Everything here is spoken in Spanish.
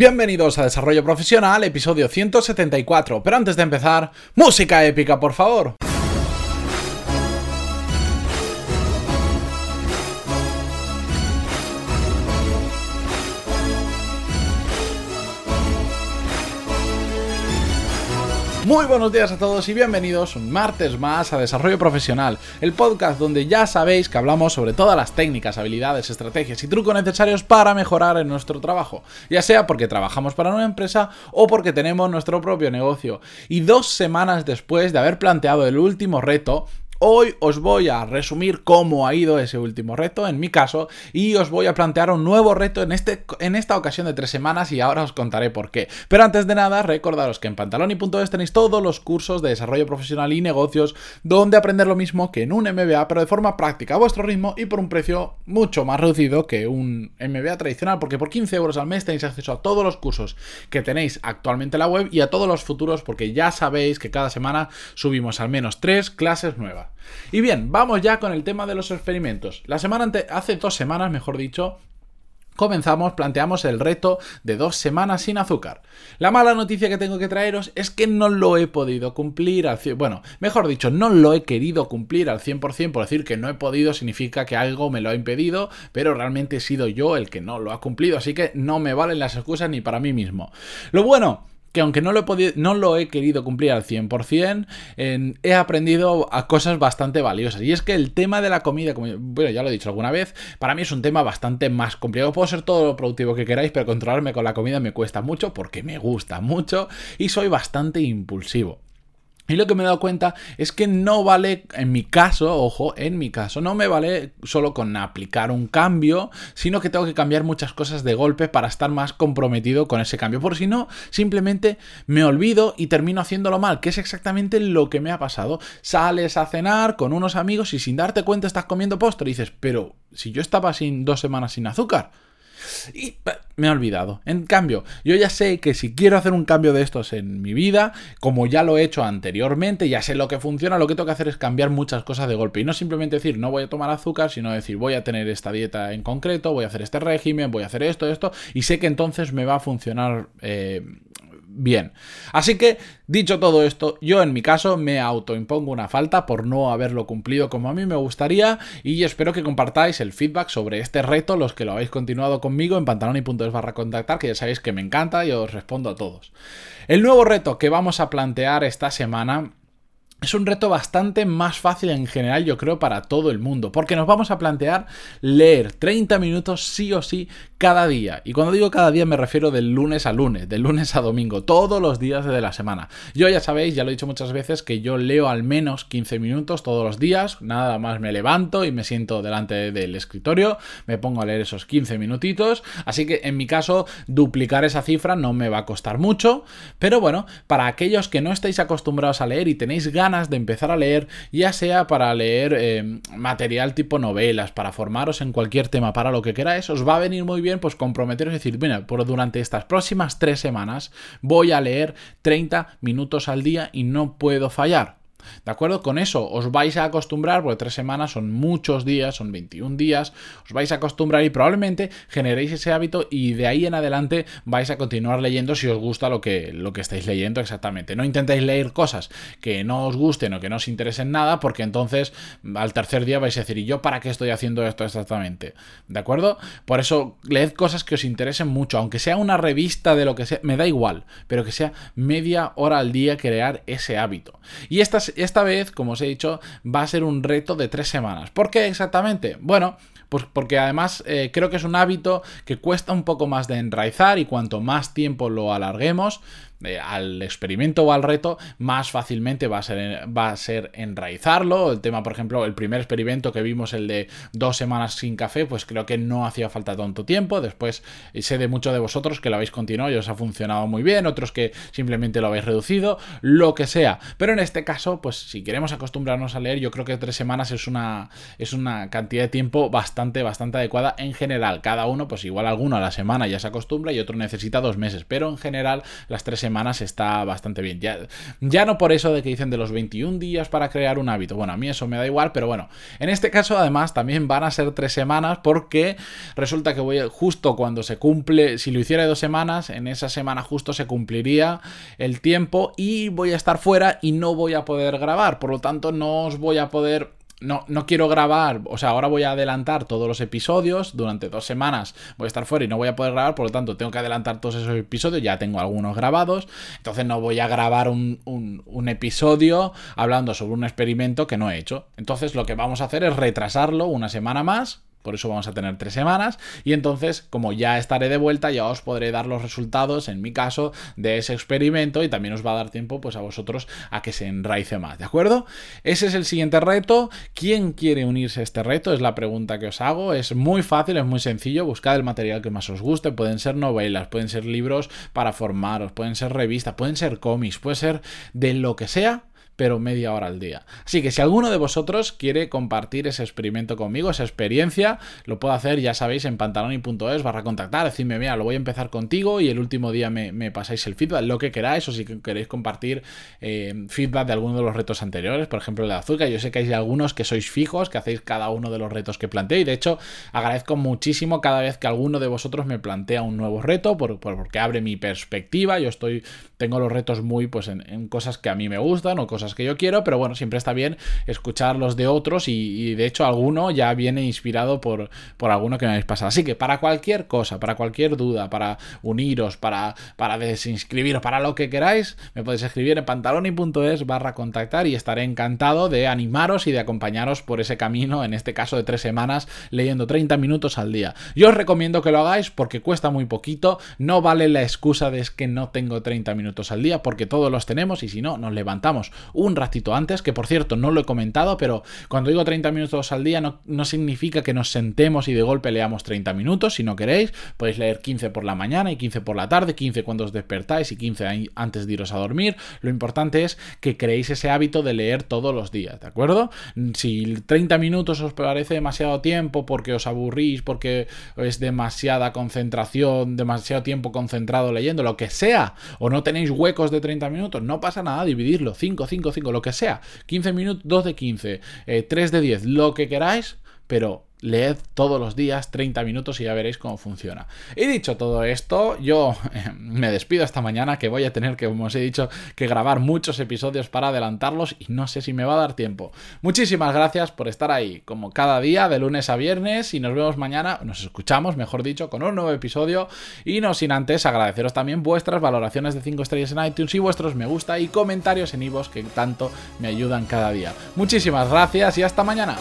Bienvenidos a Desarrollo Profesional, episodio 174. Pero antes de empezar, música épica, por favor. Muy buenos días a todos y bienvenidos un martes más a Desarrollo Profesional, el podcast donde ya sabéis que hablamos sobre todas las técnicas, habilidades, estrategias y trucos necesarios para mejorar en nuestro trabajo, ya sea porque trabajamos para una empresa o porque tenemos nuestro propio negocio. Y dos semanas después de haber planteado el último reto, Hoy os voy a resumir cómo ha ido ese último reto, en mi caso, y os voy a plantear un nuevo reto en, este, en esta ocasión de tres semanas y ahora os contaré por qué. Pero antes de nada, recordaros que en pantaloni.es tenéis todos los cursos de desarrollo profesional y negocios donde aprender lo mismo que en un MBA, pero de forma práctica a vuestro ritmo y por un precio mucho más reducido que un MBA tradicional, porque por 15 euros al mes tenéis acceso a todos los cursos que tenéis actualmente en la web y a todos los futuros, porque ya sabéis que cada semana subimos al menos tres clases nuevas. Y bien, vamos ya con el tema de los experimentos. La semana ante hace dos semanas, mejor dicho, comenzamos, planteamos el reto de dos semanas sin azúcar. La mala noticia que tengo que traeros es que no lo he podido cumplir al 100%. Bueno, mejor dicho, no lo he querido cumplir al 100%, por decir que no he podido significa que algo me lo ha impedido, pero realmente he sido yo el que no lo ha cumplido, así que no me valen las excusas ni para mí mismo. Lo bueno que aunque no lo, he podido, no lo he querido cumplir al 100%, he aprendido a cosas bastante valiosas. Y es que el tema de la comida, como bueno, ya lo he dicho alguna vez, para mí es un tema bastante más complicado. Puedo ser todo lo productivo que queráis, pero controlarme con la comida me cuesta mucho porque me gusta mucho y soy bastante impulsivo. Y lo que me he dado cuenta es que no vale, en mi caso, ojo, en mi caso, no me vale solo con aplicar un cambio, sino que tengo que cambiar muchas cosas de golpe para estar más comprometido con ese cambio. Por si no, simplemente me olvido y termino haciéndolo mal, que es exactamente lo que me ha pasado. Sales a cenar con unos amigos y sin darte cuenta estás comiendo postre y dices, pero si yo estaba sin dos semanas sin azúcar. Y me he olvidado. En cambio, yo ya sé que si quiero hacer un cambio de estos en mi vida, como ya lo he hecho anteriormente, ya sé lo que funciona, lo que tengo que hacer es cambiar muchas cosas de golpe. Y no simplemente decir no voy a tomar azúcar, sino decir voy a tener esta dieta en concreto, voy a hacer este régimen, voy a hacer esto, esto, y sé que entonces me va a funcionar eh, bien. Así que, dicho todo esto, yo en mi caso me autoimpongo una falta por no haberlo cumplido como a mí me gustaría y espero que compartáis el feedback sobre este reto, los que lo habéis continuado conmigo en pantaloni.es barra contactar, que ya sabéis que me encanta y os respondo a todos. El nuevo reto que vamos a plantear esta semana es un reto bastante más fácil en general, yo creo, para todo el mundo, porque nos vamos a plantear leer 30 minutos sí o sí cada día. Y cuando digo cada día me refiero del lunes a lunes, del lunes a domingo, todos los días de la semana. Yo ya sabéis, ya lo he dicho muchas veces, que yo leo al menos 15 minutos todos los días, nada más me levanto y me siento delante del escritorio, me pongo a leer esos 15 minutitos, así que en mi caso duplicar esa cifra no me va a costar mucho, pero bueno, para aquellos que no estáis acostumbrados a leer y tenéis ganas de empezar a leer, ya sea para leer eh, material tipo novelas, para formaros en cualquier tema, para lo que queráis, os va a venir muy bien pues comprometeros y decir, bueno, por durante estas próximas tres semanas voy a leer 30 minutos al día y no puedo fallar. ¿De acuerdo? Con eso os vais a acostumbrar, porque tres semanas son muchos días, son 21 días, os vais a acostumbrar y probablemente generéis ese hábito y de ahí en adelante vais a continuar leyendo si os gusta lo que, lo que estáis leyendo exactamente. No intentéis leer cosas que no os gusten o que no os interesen nada, porque entonces al tercer día vais a decir, ¿y yo para qué estoy haciendo esto exactamente? ¿De acuerdo? Por eso leed cosas que os interesen mucho, aunque sea una revista de lo que sea, me da igual, pero que sea media hora al día crear ese hábito. Y estas esta vez, como os he dicho, va a ser un reto de tres semanas. ¿Por qué exactamente? Bueno, pues porque además eh, creo que es un hábito que cuesta un poco más de enraizar y cuanto más tiempo lo alarguemos, eh, al experimento o al reto, más fácilmente va a, ser, va a ser enraizarlo. El tema, por ejemplo, el primer experimento que vimos, el de dos semanas sin café, pues creo que no hacía falta tanto tiempo. Después eh, sé de muchos de vosotros que lo habéis continuado y os ha funcionado muy bien, otros que simplemente lo habéis reducido, lo que sea. Pero en este caso, pues si queremos acostumbrarnos a leer, yo creo que tres semanas es una, es una cantidad de tiempo bastante, bastante adecuada en general. Cada uno, pues igual alguno a la semana ya se acostumbra y otro necesita dos meses, pero en general las tres semanas está bastante bien. Ya, ya no por eso de que dicen de los 21 días para crear un hábito. Bueno, a mí eso me da igual, pero bueno, en este caso además también van a ser tres semanas porque resulta que voy justo cuando se cumple, si lo hiciera dos semanas, en esa semana justo se cumpliría el tiempo y voy a estar fuera y no voy a poder grabar. Por lo tanto, no os voy a poder no, no, quiero grabar, o sea, ahora voy a adelantar todos los episodios, durante dos semanas voy a estar fuera y no voy a poder grabar, por lo tanto tengo que adelantar todos esos episodios, ya tengo algunos grabados, entonces no voy a grabar un, un episodio hablando sobre un experimento que no he hecho. Entonces lo que vamos a hacer es retrasarlo una semana más, por eso vamos a tener tres semanas. Y entonces, como ya estaré de vuelta, ya os podré dar los resultados, en mi caso, de ese experimento. Y también os va a dar tiempo, pues, a vosotros a que se enraice más. ¿De acuerdo? Ese es el siguiente reto. ¿Quién quiere unirse a este reto? Es la pregunta que os hago. Es muy fácil, es muy sencillo. Buscad el material que más os guste. Pueden ser novelas, pueden ser libros para formaros, pueden ser revistas, pueden ser cómics, puede ser de lo que sea pero media hora al día. Así que si alguno de vosotros quiere compartir ese experimento conmigo, esa experiencia, lo puedo hacer, ya sabéis, en pantaloni.es barra contactar, decidme, mira, lo voy a empezar contigo y el último día me, pasáis el feedback, lo que queráis, o si queréis compartir eh, feedback de alguno de los retos anteriores, por ejemplo el de azúcar, yo sé que hay algunos que sois fijos, que hacéis cada uno de los retos que planteé, y de hecho agradezco muchísimo cada vez que alguno de vosotros me plantea un nuevo reto, porque abre mi perspectiva, yo estoy, tengo los retos muy pues en cosas que a mí me gustan o cosas que yo quiero, pero bueno, siempre está bien escuchar los de otros y, de hecho alguno ya viene inspirado por, por alguno que me habéis pasado. Así que para cualquier cosa, para cualquier duda, para uniros, para, para desinscribiros, para lo que queráis, me podéis escribir en pantaloni.es barra contactar y estaré encantado de animaros y de acompañaros por ese camino, en este caso de tres semanas, leyendo 30 minutos al día. Yo os recomiendo que lo hagáis porque cuesta muy poquito, no vale la excusa de es que no tengo 30 minutos al día porque todos los tenemos y si no, nos levantamos un ratito antes, que por cierto no lo he comentado, pero cuando digo 30 minutos al día no, no significa que nos sentemos y de golpe leamos 30 minutos, si no queréis, podéis leer 15 por la mañana y 15 por la tarde, 15 cuando os despertáis y 15 antes de iros a dormir. Lo importante es que creéis ese hábito de leer todos los días, ¿de acuerdo? Si 30 minutos os parece demasiado tiempo porque os aburrís, porque es demasiada concentración, demasiado tiempo concentrado leyendo, lo que sea, o no tenéis huecos de 30 minutos, no pasa nada, dividirlo, 5, 5, 5, lo que sea. 15 minutos, 2 de 15, 3 de 10, lo que queráis, pero leed todos los días 30 minutos y ya veréis cómo funciona. Y dicho todo esto, yo eh, me despido esta mañana que voy a tener que, como os he dicho, que grabar muchos episodios para adelantarlos y no sé si me va a dar tiempo. Muchísimas gracias por estar ahí, como cada día, de lunes a viernes, y nos vemos mañana, nos escuchamos, mejor dicho, con un nuevo episodio. Y no sin antes agradeceros también vuestras valoraciones de 5 estrellas en iTunes y vuestros me gusta y comentarios en iVoox que tanto me ayudan cada día. Muchísimas gracias y hasta mañana.